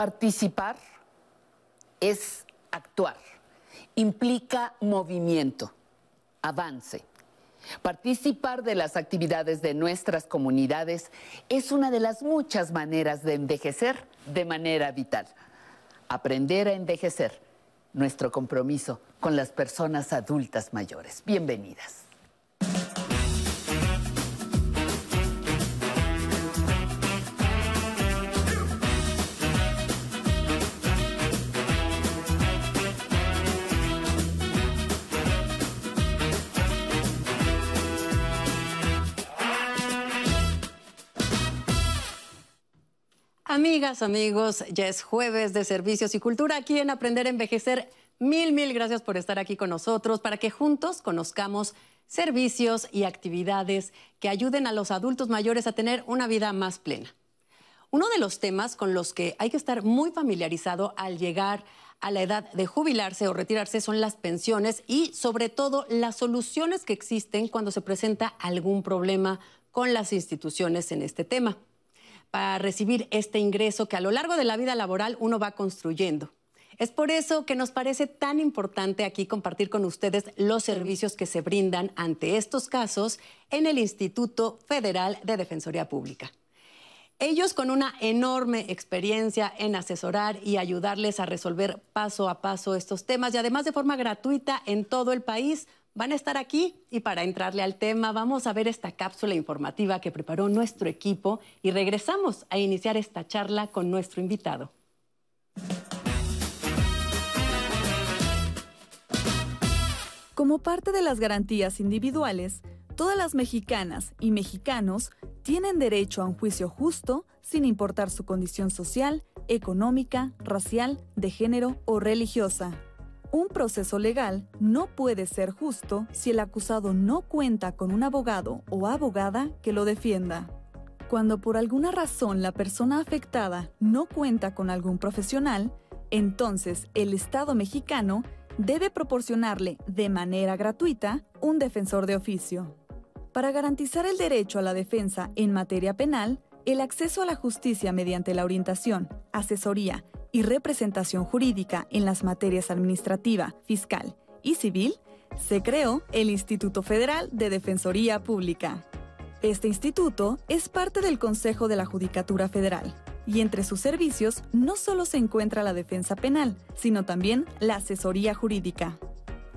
Participar es actuar, implica movimiento, avance. Participar de las actividades de nuestras comunidades es una de las muchas maneras de envejecer de manera vital. Aprender a envejecer, nuestro compromiso con las personas adultas mayores. Bienvenidas. Amigas, amigos, ya es jueves de servicios y cultura aquí en Aprender a Envejecer. Mil, mil gracias por estar aquí con nosotros para que juntos conozcamos servicios y actividades que ayuden a los adultos mayores a tener una vida más plena. Uno de los temas con los que hay que estar muy familiarizado al llegar a la edad de jubilarse o retirarse son las pensiones y sobre todo las soluciones que existen cuando se presenta algún problema con las instituciones en este tema para recibir este ingreso que a lo largo de la vida laboral uno va construyendo. Es por eso que nos parece tan importante aquí compartir con ustedes los servicios que se brindan ante estos casos en el Instituto Federal de Defensoría Pública. Ellos con una enorme experiencia en asesorar y ayudarles a resolver paso a paso estos temas y además de forma gratuita en todo el país, van a estar aquí y para entrarle al tema vamos a ver esta cápsula informativa que preparó nuestro equipo y regresamos a iniciar esta charla con nuestro invitado. Como parte de las garantías individuales, todas las mexicanas y mexicanos tienen derecho a un juicio justo sin importar su condición social, económica, racial, de género o religiosa. Un proceso legal no puede ser justo si el acusado no cuenta con un abogado o abogada que lo defienda. Cuando por alguna razón la persona afectada no cuenta con algún profesional, entonces el Estado mexicano debe proporcionarle de manera gratuita un defensor de oficio. Para garantizar el derecho a la defensa en materia penal, el acceso a la justicia mediante la orientación, asesoría y representación jurídica en las materias administrativa, fiscal y civil, se creó el Instituto Federal de Defensoría Pública. Este instituto es parte del Consejo de la Judicatura Federal y entre sus servicios no solo se encuentra la defensa penal, sino también la asesoría jurídica.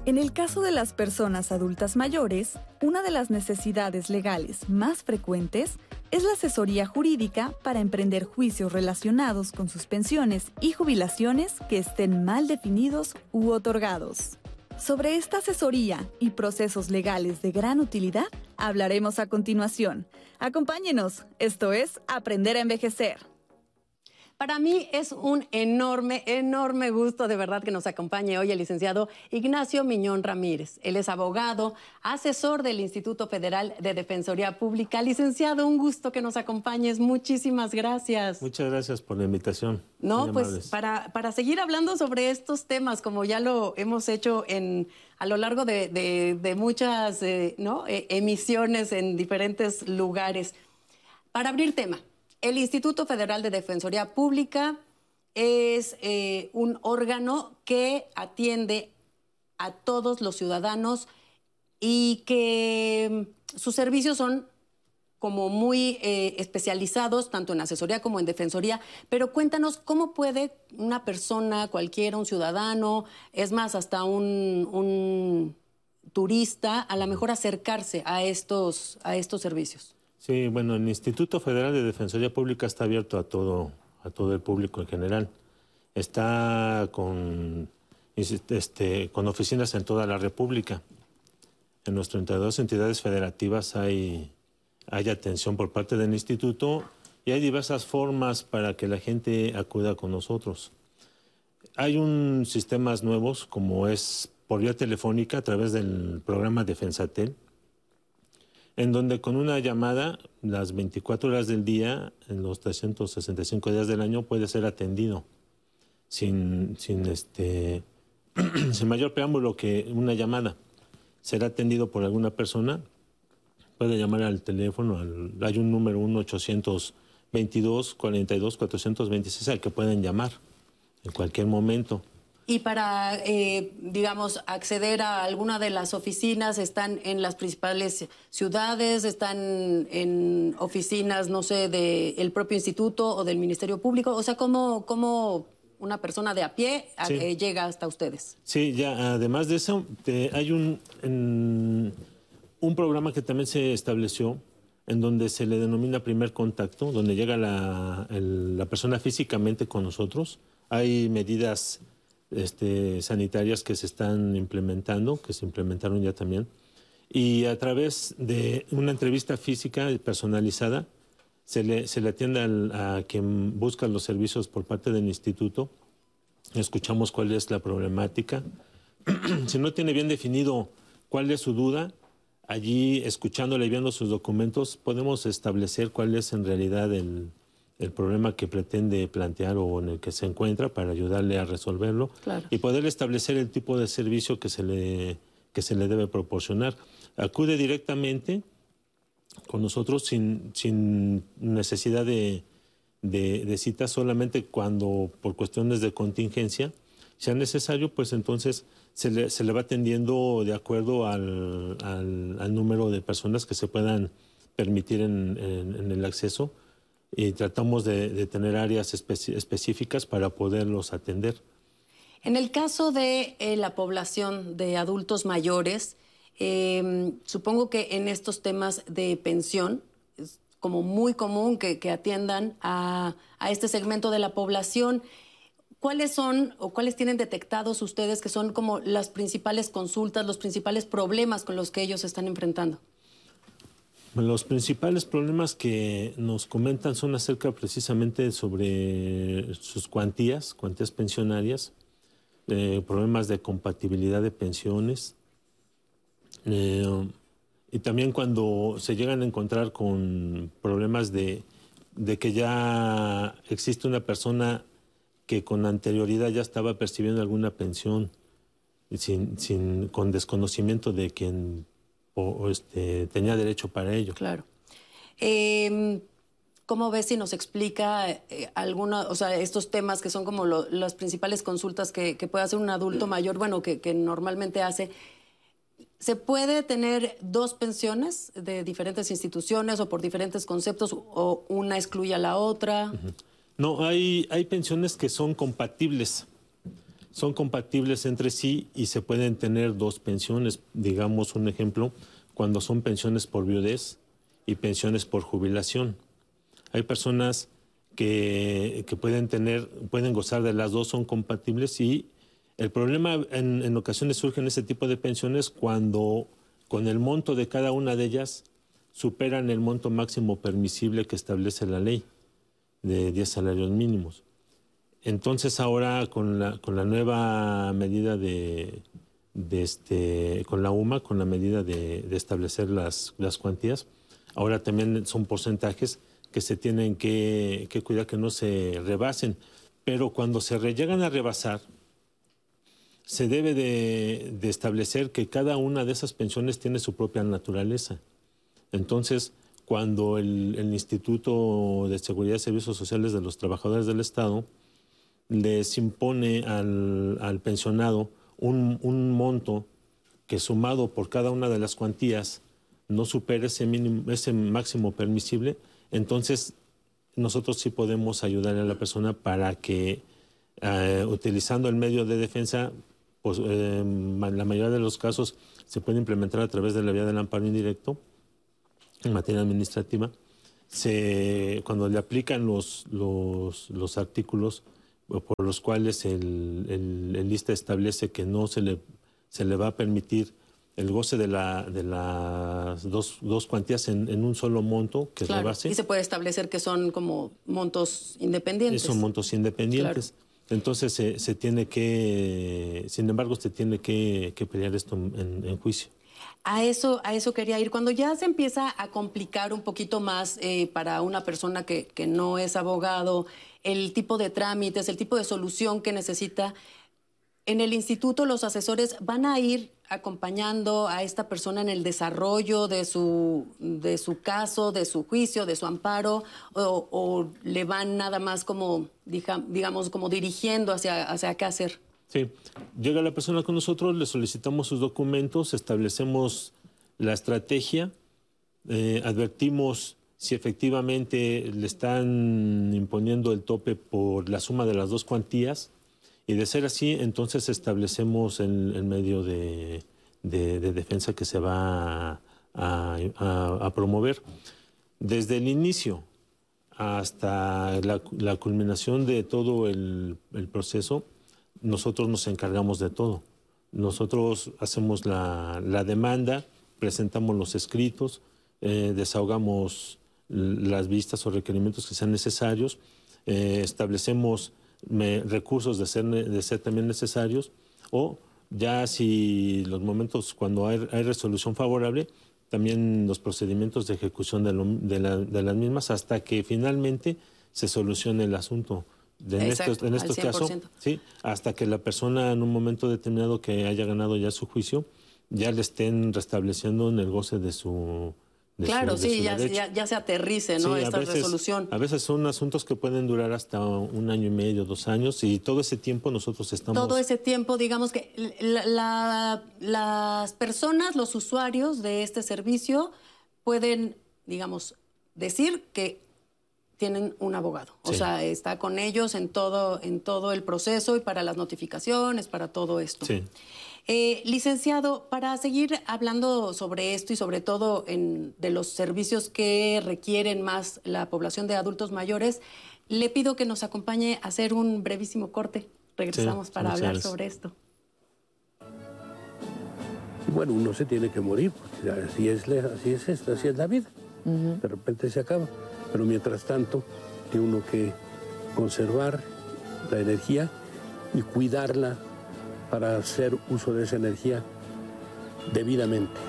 En el caso de las personas adultas mayores, una de las necesidades legales más frecuentes es la asesoría jurídica para emprender juicios relacionados con sus pensiones y jubilaciones que estén mal definidos u otorgados. Sobre esta asesoría y procesos legales de gran utilidad hablaremos a continuación. Acompáñenos, esto es Aprender a Envejecer. Para mí es un enorme, enorme gusto de verdad que nos acompañe hoy el licenciado Ignacio Miñón Ramírez. Él es abogado, asesor del Instituto Federal de Defensoría Pública. Licenciado, un gusto que nos acompañes. Muchísimas gracias. Muchas gracias por la invitación. No, pues para, para seguir hablando sobre estos temas, como ya lo hemos hecho en, a lo largo de, muchas eh, ¿no? E, emisiones en diferentes lugares. Para abrir tema, el Instituto Federal de Defensoría Pública es eh, un órgano que atiende a todos los ciudadanos y que mm, sus servicios son como muy eh, especializados, tanto en asesoría como en defensoría, pero cuéntanos cómo puede una persona, cualquiera, un ciudadano, es más, hasta un, turista, a lo mejor acercarse a estos, a estos servicios. Sí, bueno, el Instituto Federal de Defensoría Pública está abierto a todo, a todo el público en general. Está con, este, oficinas en toda la República. En nuestras 32 entidades federativas hay, hay atención por parte del instituto y hay diversas formas para que la gente acuda con nosotros. Hay un sistemas nuevos como es por vía telefónica a través del programa Defensatel, en donde con una llamada, las 24 horas del día, en los 365 días del año, puede ser atendido sin, sin, este, sin mayor preámbulo que una llamada. Será atendido por alguna persona, puede llamar al teléfono, hay un número 1 800 22 42 426 al que pueden llamar en cualquier momento. Y para, eh, digamos, acceder a alguna de las oficinas, ¿están en las principales ciudades? ¿Están en oficinas, no sé, del propio instituto o del Ministerio Público? O sea, ¿cómo, cómo una persona de a pie eh, llega hasta ustedes? Sí, ya, además de eso, hay un, un programa que también se estableció en donde se le denomina primer contacto, donde llega la, la persona físicamente con nosotros. Hay medidas este, sanitarias que se están implementando, que se implementaron ya también. Y a través de una entrevista física personalizada, se le, se le atiende a quien busca los servicios por parte del instituto. Escuchamos cuál es la problemática. si no tiene bien definido cuál es su duda, allí escuchándole y viendo sus documentos podemos establecer cuál es en realidad el, el problema que pretende plantear o en el que se encuentra para ayudarle a resolverlo y poder establecer el tipo de servicio que se le, que se le debe proporcionar. Acude directamente con nosotros sin, sin necesidad de, de, cita, solamente cuando por cuestiones de contingencia sea necesario, pues entonces se le, se le va atendiendo de acuerdo al, al, número de personas que se puedan permitir en, en el acceso y tratamos de, tener áreas específicas para poderlos atender. En el caso de eh, la población de adultos mayores, em, supongo que en estos temas de pensión es como muy común que, atiendan a, a, este segmento de la población. ¿Cuáles son o cuáles tienen detectados ustedes que son como las principales consultas, los principales problemas con los que ellos están enfrentando? Los principales problemas que nos comentan son acerca precisamente sobre sus cuantías, cuantías pensionarias, eh, problemas de compatibilidad de pensiones. Eh, y también cuando se llegan a encontrar con problemas de, que ya existe una persona que con anterioridad ya estaba percibiendo alguna pensión sin, con desconocimiento de quien o, este, tenía derecho para ello. Claro. Eh, ¿Cómo ves si nos explica eh, alguna, o sea, estos temas que son como las principales consultas que, puede hacer un adulto mayor, bueno, que, normalmente hace? ¿Se puede tener dos pensiones de diferentes instituciones o por diferentes conceptos o una excluye a la otra? No, hay, hay pensiones que son compatibles son compatibles entre sí y se pueden tener dos pensiones. Digamos un ejemplo, cuando son pensiones por viudez y pensiones por jubilación. Hay personas que, pueden tener, pueden gozar de las dos, son compatibles y el problema en, en ocasiones surge en ese tipo de pensiones cuando con el monto de cada una de ellas superan el monto máximo permisible que establece la ley de 10 salarios mínimos. Entonces ahora con la, nueva medida de, este, con la UMA, con la medida de, establecer las, las, cuantías, ahora también son porcentajes que se tienen que, cuidar que no se rebasen. Pero cuando se llegan a rebasar, se debe de, establecer que cada una de esas pensiones tiene su propia naturaleza. Entonces, cuando el, el Instituto de Seguridad y Servicios Sociales de los Trabajadores del Estado les impone al, pensionado un, monto que sumado por cada una de las cuantías no supere ese, mínimo, ese máximo permisible, entonces nosotros sí podemos ayudar a la persona para que eh, utilizando el medio de defensa, pues, eh, la mayoría de los casos se puede implementar a través de la vía del amparo indirecto en materia administrativa. Se, cuando le aplican los, los, los artículos por los cuales el, el, lista establece que no se le, se le va a permitir el goce de, la, de las dos, dos cuantías en, un solo monto que claro. rebase. Y se puede establecer que son como montos independientes. Son montos independientes. Entonces se, se, tiene que, sin embargo, se tiene que, que pelear esto en, juicio. A eso, a eso quería ir. Cuando ya se empieza a complicar un poquito más eh, para una persona que, que no es abogado, el tipo de trámites, el tipo de solución que necesita. en el instituto los asesores van a ir acompañando a esta persona en el desarrollo de su, de su caso, de su juicio, de su amparo, o, le van nada más como, digamos, como dirigiendo hacia, hacia qué hacer? Sí, llega la persona con nosotros, le solicitamos sus documentos, establecemos la estrategia, eh, advertimos si efectivamente le están imponiendo el tope por la suma de las dos cuantías, y de ser así, entonces establecemos el, medio de, defensa que se va a, promover. Desde el inicio hasta la, culminación de todo el, proceso, nosotros nos encargamos de todo. Nosotros hacemos la, demanda, presentamos los escritos, eh, desahogamos las vistas o requerimientos que sean necesarios, eh, establecemos recursos de ser, de ser también necesarios, o ya si los momentos cuando hay, resolución favorable, también los procedimientos de ejecución de, las mismas hasta que finalmente se solucione el asunto. en estos, en estos casos, sí, hasta que la persona en un momento determinado que haya ganado ya su juicio, ya le estén restableciendo en el goce de su, claro, sí, ya, ya, se aterrice ¿no? esta resolución. A veces son asuntos que pueden durar hasta un año y medio, dos años, y todo ese tiempo nosotros estamos... Todo ese tiempo, digamos que las personas, los usuarios de este servicio pueden, digamos, decir que tienen un abogado. O sea, está con ellos en todo, en todo el proceso y para las notificaciones, para todo esto. Sí. Eh, licenciado, para seguir hablando sobre esto y sobre todo en, de los servicios que requieren más la población de adultos mayores, le pido que nos acompañe a hacer un brevísimo corte. Regresamos para hablar sobre esto. Bueno, uno se tiene que morir, porque así es, así es esto, así es la vida. De repente se acaba. Pero mientras tanto, tiene uno que conservar la energía y cuidarla para hacer uso de esa energía debidamente.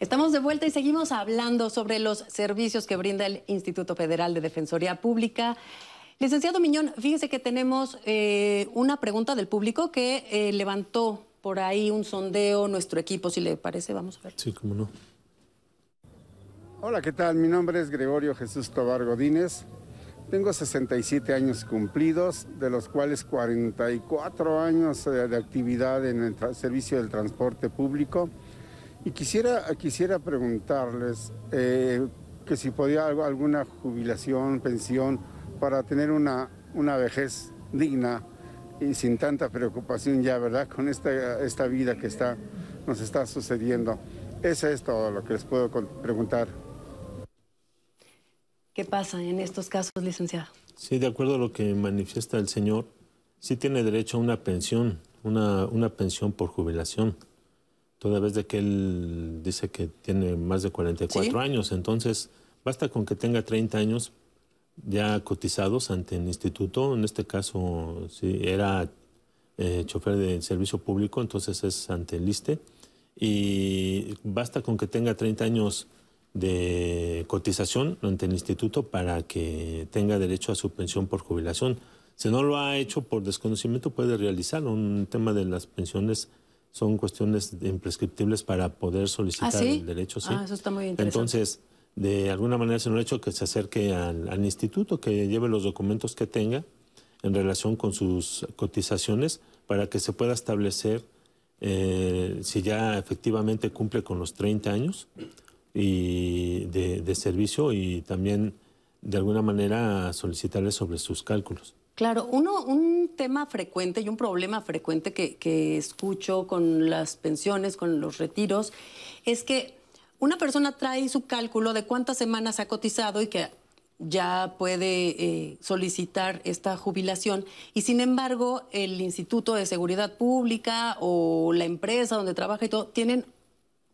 Estamos de vuelta y seguimos hablando sobre los servicios que brinda el Instituto Federal de Defensoría Pública. Licenciado Miñón, fíjese que tenemos eh, una pregunta del público que eh, levantó por ahí un sondeo, nuestro equipo, si le parece, vamos a ver. Sí, cómo no. Hola, ¿qué tal? Mi nombre es Gregorio Jesús Tobar Godínez. Tengo 67 años cumplidos, de los cuales 44 años de actividad en el servicio del transporte público. Y quisiera, quisiera preguntarles eh, que si podía alguna jubilación, pensión, para tener una, una vejez digna y sin tanta preocupación ya, ¿verdad? Con esta, esta vida que está, nos está sucediendo. Eso es todo lo que les puedo preguntar. ¿Qué pasa en estos casos, licenciado? Sí, de acuerdo a lo que manifiesta el señor, sí tiene derecho a una pensión, una, una pensión por jubilación, toda vez de que él dice que tiene más de 44 años, entonces basta con que tenga 30 años ya cotizados ante el instituto, en este caso si era eh, chofer de servicio público, entonces es ante el ISTE, y basta con que tenga 30 años de cotización ante el instituto para que tenga derecho a su pensión por jubilación. Si no lo ha hecho por desconocimiento, puede realizarlo. Un tema de las pensiones son cuestiones imprescriptibles para poder solicitar ¿Ah, el derecho. ¿sí? Ah, eso está muy interesante. Entonces, de alguna manera se lo ha hecho que se acerque al, instituto, que lleve los documentos que tenga en relación con sus cotizaciones para que se pueda establecer eh, si ya efectivamente cumple con los 30 años y de, servicio y también de alguna manera solicitarle sobre sus cálculos. Claro, uno, un tema frecuente y un problema frecuente que escucho con las pensiones, con los retiros, es que una persona trae su cálculo de cuántas semanas ha cotizado y que ya puede eh, solicitar esta jubilación y sin embargo el Instituto de Seguridad Pública o la empresa donde trabaja y todo tienen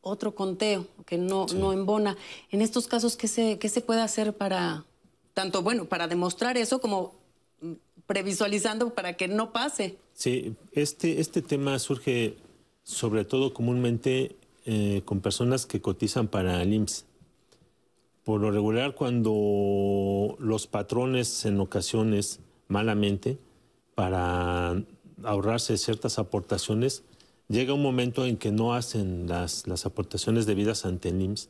otro conteo que no, no embona. En estos casos, ¿qué se, ¿qué se puede hacer para, tanto bueno, para demostrar eso como previsualizando para que no pase? Sí, este, este tema surge sobre todo comúnmente eh, con personas que cotizan para el IMSS. Por lo regular, cuando los patrones en ocasiones, malamente, para ahorrarse ciertas aportaciones, llega un momento en que no hacen las, las aportaciones debidas ante el IMSS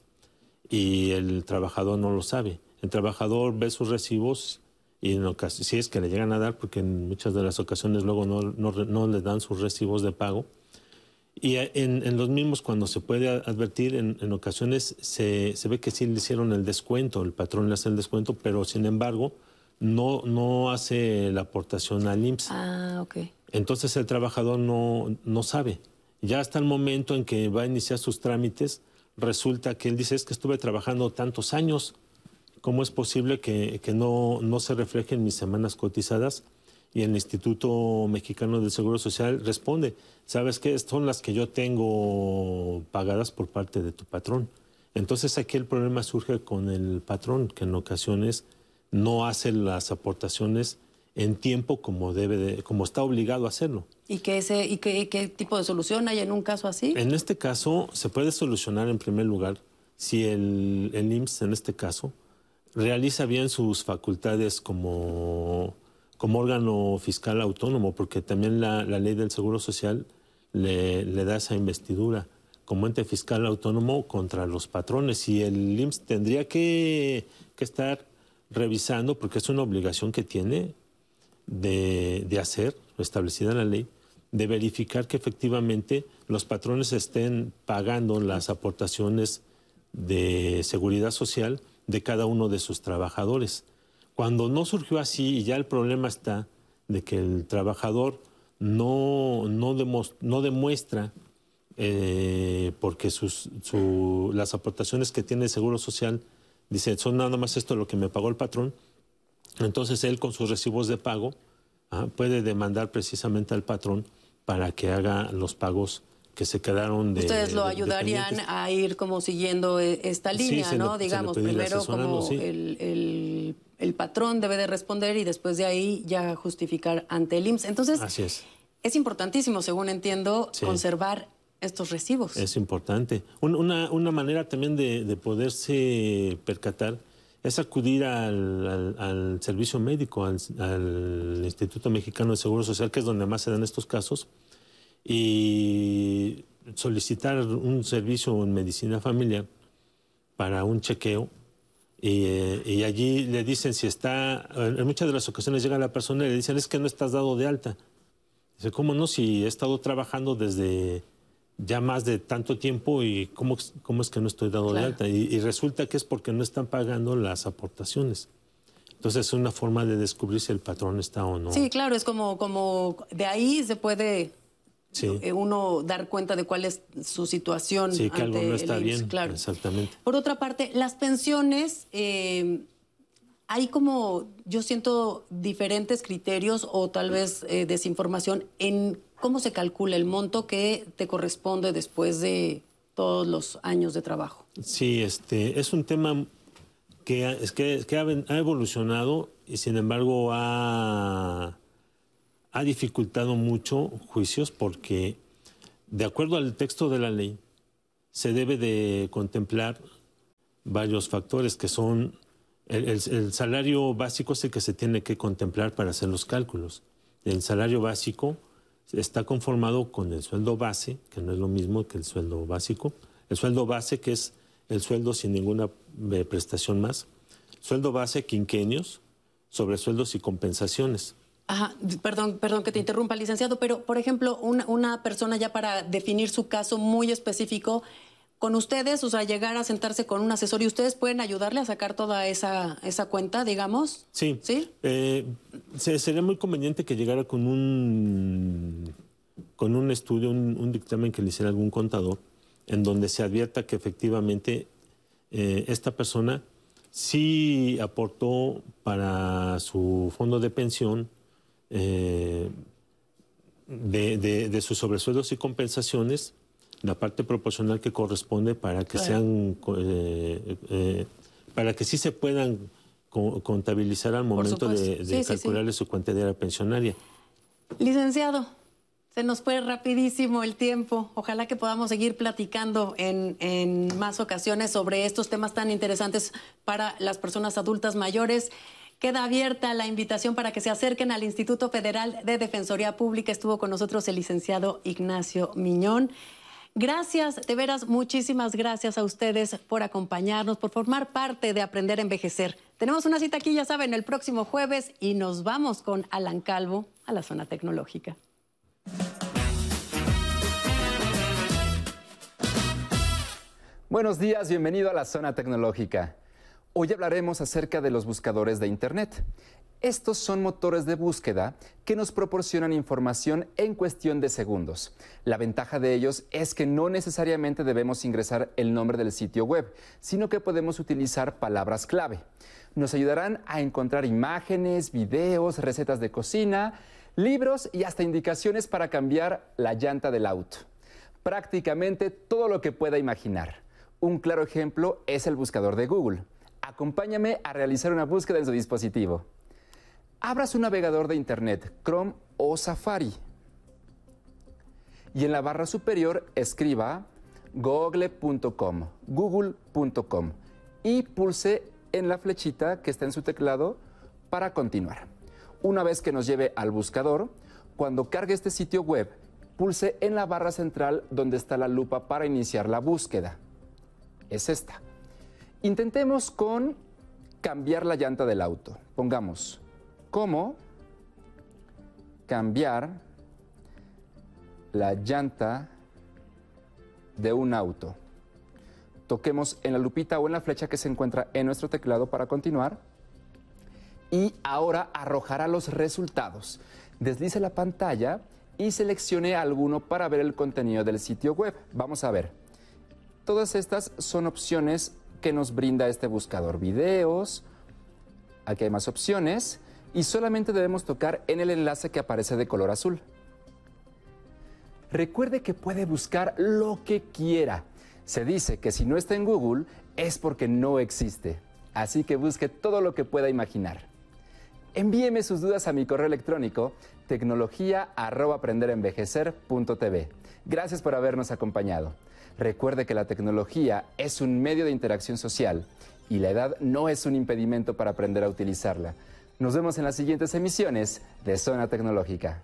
y el trabajador no lo sabe. El trabajador ve sus recibos y en si es que le llegan a dar, porque en muchas de las ocasiones luego no, no, no le dan sus recibos de pago, y en, en, los mismos, cuando se puede advertir, en, en ocasiones se, se, ve que sí le hicieron el descuento, el patrón le hace el descuento, pero sin embargo no, no hace la aportación al IMSS. Ah, ok. Entonces el trabajador no, no sabe. Ya hasta el momento en que va a iniciar sus trámites, resulta que él dice, es que estuve trabajando tantos años, ¿cómo es posible que, que no, no se reflejen mis semanas cotizadas? Y el Instituto Mexicano del Seguro Social responde, ¿sabes qué? Son las que yo tengo pagadas por parte de tu patrón. Entonces aquí el problema surge con el patrón, que en ocasiones no hace las aportaciones en tiempo como debe de, como está obligado a hacerlo. ¿Y, qué, ese, y qué, qué tipo de solución hay en un caso así? En este caso se puede solucionar en primer lugar si el, el IMSS en este caso realiza bien sus facultades como como órgano fiscal autónomo, porque también la, ley del Seguro Social le, da esa investidura como ente fiscal autónomo contra los patrones. Y el IMSS tendría que, que estar revisando, porque es una obligación que tiene de, de hacer, establecida en la ley, de verificar que efectivamente los patrones estén pagando las aportaciones de seguridad social de cada uno de sus trabajadores. Cuando no surgió así y ya el problema está de que el trabajador no, no, demos, no demuestra, eh, porque sus, su, las aportaciones que tiene el Seguro Social, dice, son nada más esto lo que me pagó el patrón, entonces él con sus recibos de pago ¿ah? puede demandar precisamente al patrón para que haga los pagos que se quedaron de. Ustedes lo de, ayudarían a ir como siguiendo esta línea, sí, ¿no? Digamos, primero como sí. el, el, el, patrón debe de responder y después de ahí ya justificar ante el IMSS. Entonces, Así es. es importantísimo, según entiendo, conservar estos recibos. Es importante. Una, una manera también de, de, poderse percatar es acudir al, al, al servicio médico, al, al Instituto Mexicano de Seguro Social, que es donde más se dan estos casos y solicitar un servicio en medicina familiar para un chequeo y, eh, y, allí le dicen si está, en muchas de las ocasiones llega la persona y le dicen es que no estás dado de alta. Dice, ¿cómo no? Si he estado trabajando desde ya más de tanto tiempo y cómo, cómo es que no estoy dado claro. de alta. Y, y, resulta que es porque no están pagando las aportaciones. Entonces es una forma de descubrir si el patrón está o no. Sí, claro, es como, como de ahí se puede Sí. uno dar cuenta de cuál es su situación. Sí, que ante algo no está el bien. Claro. Exactamente. Por otra parte, las pensiones, eh, hay como, yo siento diferentes criterios o tal vez eh, desinformación en cómo se calcula el monto que te corresponde después de todos los años de trabajo. Sí, este, es un tema que, es que, que ha, ha evolucionado y sin embargo ha ha dificultado mucho juicios porque, de acuerdo al texto de la ley, se debe de contemplar varios factores que son el, salario básico es el que se tiene que contemplar para hacer los cálculos. El salario básico está conformado con el sueldo base, que no es lo mismo que el sueldo básico. El sueldo base, que es el sueldo sin ninguna eh, prestación más. Sueldo base, quinquenios, sobre sueldos y compensaciones. Ajá, perdón, perdón que te interrumpa, licenciado, pero por ejemplo, una, una, persona ya para definir su caso muy específico, con ustedes, o sea, llegar a sentarse con un asesor y ustedes pueden ayudarle a sacar toda esa, esa cuenta, digamos. Sí. ¿Sí? Eh, sería muy conveniente que llegara con un, con un estudio, un, un, dictamen que le hiciera algún contador, en donde se advierta que efectivamente eh, esta persona sí aportó para su fondo de pensión eh, de, de, de, sus sobresueldos y compensaciones, la parte proporcional que corresponde para que claro. sean, eh, eh, para que sí se puedan co contabilizar al momento de, de sí, calcularle sí, sí. su cuantía pensionaria. Licenciado, Se nos fue rapidísimo el tiempo. Ojalá que podamos seguir platicando en, en, más ocasiones sobre estos temas tan interesantes para las personas adultas mayores. Queda abierta la invitación para que se acerquen al Instituto Federal de Defensoría Pública. Estuvo con nosotros el licenciado Ignacio Miñón. Gracias, de veras, muchísimas gracias a ustedes por acompañarnos, por formar parte de Aprender a Envejecer. Tenemos una cita aquí, ya saben, el próximo jueves y nos vamos con Alan Calvo a la zona tecnológica. Buenos días, bienvenido a la zona tecnológica. Hoy hablaremos acerca de los buscadores de Internet. Estos son motores de búsqueda que nos proporcionan información en cuestión de segundos. La ventaja de ellos es que no necesariamente debemos ingresar el nombre del sitio web, sino que podemos utilizar palabras clave. Nos ayudarán a encontrar imágenes, videos, recetas de cocina, libros y hasta indicaciones para cambiar la llanta del auto. Prácticamente todo lo que pueda imaginar. Un claro ejemplo es el buscador de Google. Acompáñame a realizar una búsqueda en su dispositivo. Abra su navegador de Internet, Chrome o Safari. Y en la barra superior escriba google.com, google.com y pulse en la flechita que está en su teclado para continuar. Una vez que nos lleve al buscador, cuando cargue este sitio web, pulse en la barra central donde está la lupa para iniciar la búsqueda. Es esta. Intentemos con cambiar la llanta del auto. Pongamos cómo cambiar la llanta de un auto. Toquemos en la lupita o en la flecha que se encuentra en nuestro teclado para continuar. Y ahora arrojará los resultados. Deslice la pantalla y seleccione alguno para ver el contenido del sitio web. Vamos a ver. Todas estas son opciones que nos brinda este buscador. Videos, aquí hay más opciones y solamente debemos tocar en el enlace que aparece de color azul. Recuerde que puede buscar lo que quiera. Se dice que si no está en Google es porque no existe. Así que busque todo lo que pueda imaginar. Envíeme sus dudas a mi correo electrónico tecnología@aprenderenvejecer.tv. Gracias por habernos acompañado. Recuerde que la tecnología es un medio de interacción social y la edad no es un impedimento para aprender a utilizarla. Nos vemos en las siguientes emisiones de Zona Tecnológica.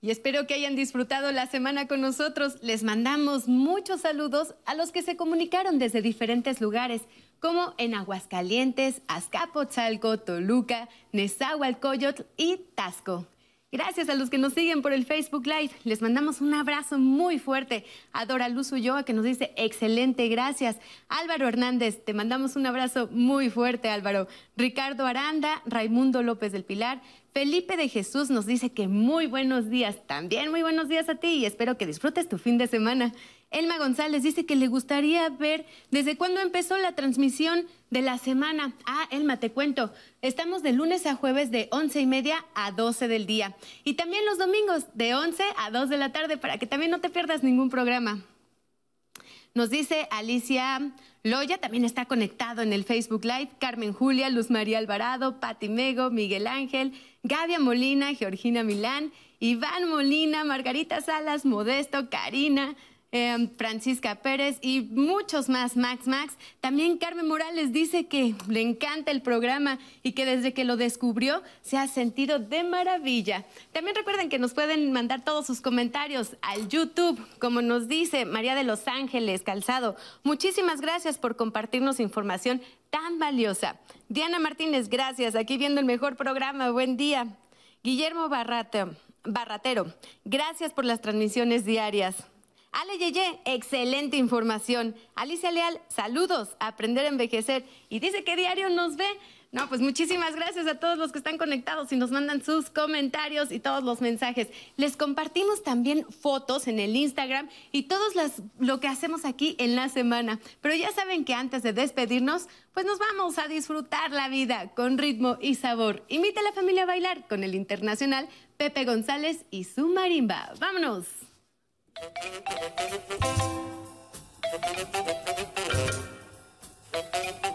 Y espero que hayan disfrutado la semana con nosotros. Les mandamos muchos saludos a los que se comunicaron desde diferentes lugares, como en Aguascalientes, Azcapotzalco, Toluca, Nezahualcóyotl y Tasco. Gracias a los que nos siguen por el Facebook Live. Les mandamos un abrazo muy fuerte. A Dora Luz Ulloa que nos dice excelente, gracias. Álvaro Hernández, te mandamos un abrazo muy fuerte, Álvaro. Ricardo Aranda, Raimundo López del Pilar, Felipe de Jesús nos dice que muy buenos días. También muy buenos días a ti y espero que disfrutes tu fin de semana. Elma González dice que le gustaría ver desde cuándo empezó la transmisión de la semana. Ah, Elma, te cuento. Estamos de lunes a jueves de once y media a 12 del día. Y también los domingos de 11 a 2 de la tarde para que también no te pierdas ningún programa. Nos dice Alicia Loya, también está conectado en el Facebook Live. Carmen Julia, Luz María Alvarado, Pati Mego, Miguel Ángel, Gavia Molina, Georgina Milán, Iván Molina, Margarita Salas, Modesto, Karina, Em, Francisca Pérez y muchos más, Max Max. También Carmen Morales dice que le encanta el programa y que desde que lo descubrió se ha sentido de maravilla. También recuerden que nos pueden mandar todos sus comentarios al YouTube, como nos dice María de Los Ángeles Calzado. Muchísimas gracias por compartirnos información tan valiosa. Diana Martínez, gracias. Aquí viendo el mejor programa. Buen día. Guillermo Barratero, gracias por las transmisiones diarias. Ale Yeye, excelente información. Alicia Leal, saludos, aprender a envejecer. Y dice que diario nos ve. No, pues muchísimas gracias a todos los que están conectados y nos mandan sus comentarios y todos los mensajes. Les compartimos también fotos en el Instagram y todo lo que hacemos aquí en la semana. Pero ya saben que antes de despedirnos, pues nos vamos a disfrutar la vida con ritmo y sabor. Invita a la familia a bailar con el internacional Pepe González y su marimba. ¡Vámonos! Thank you.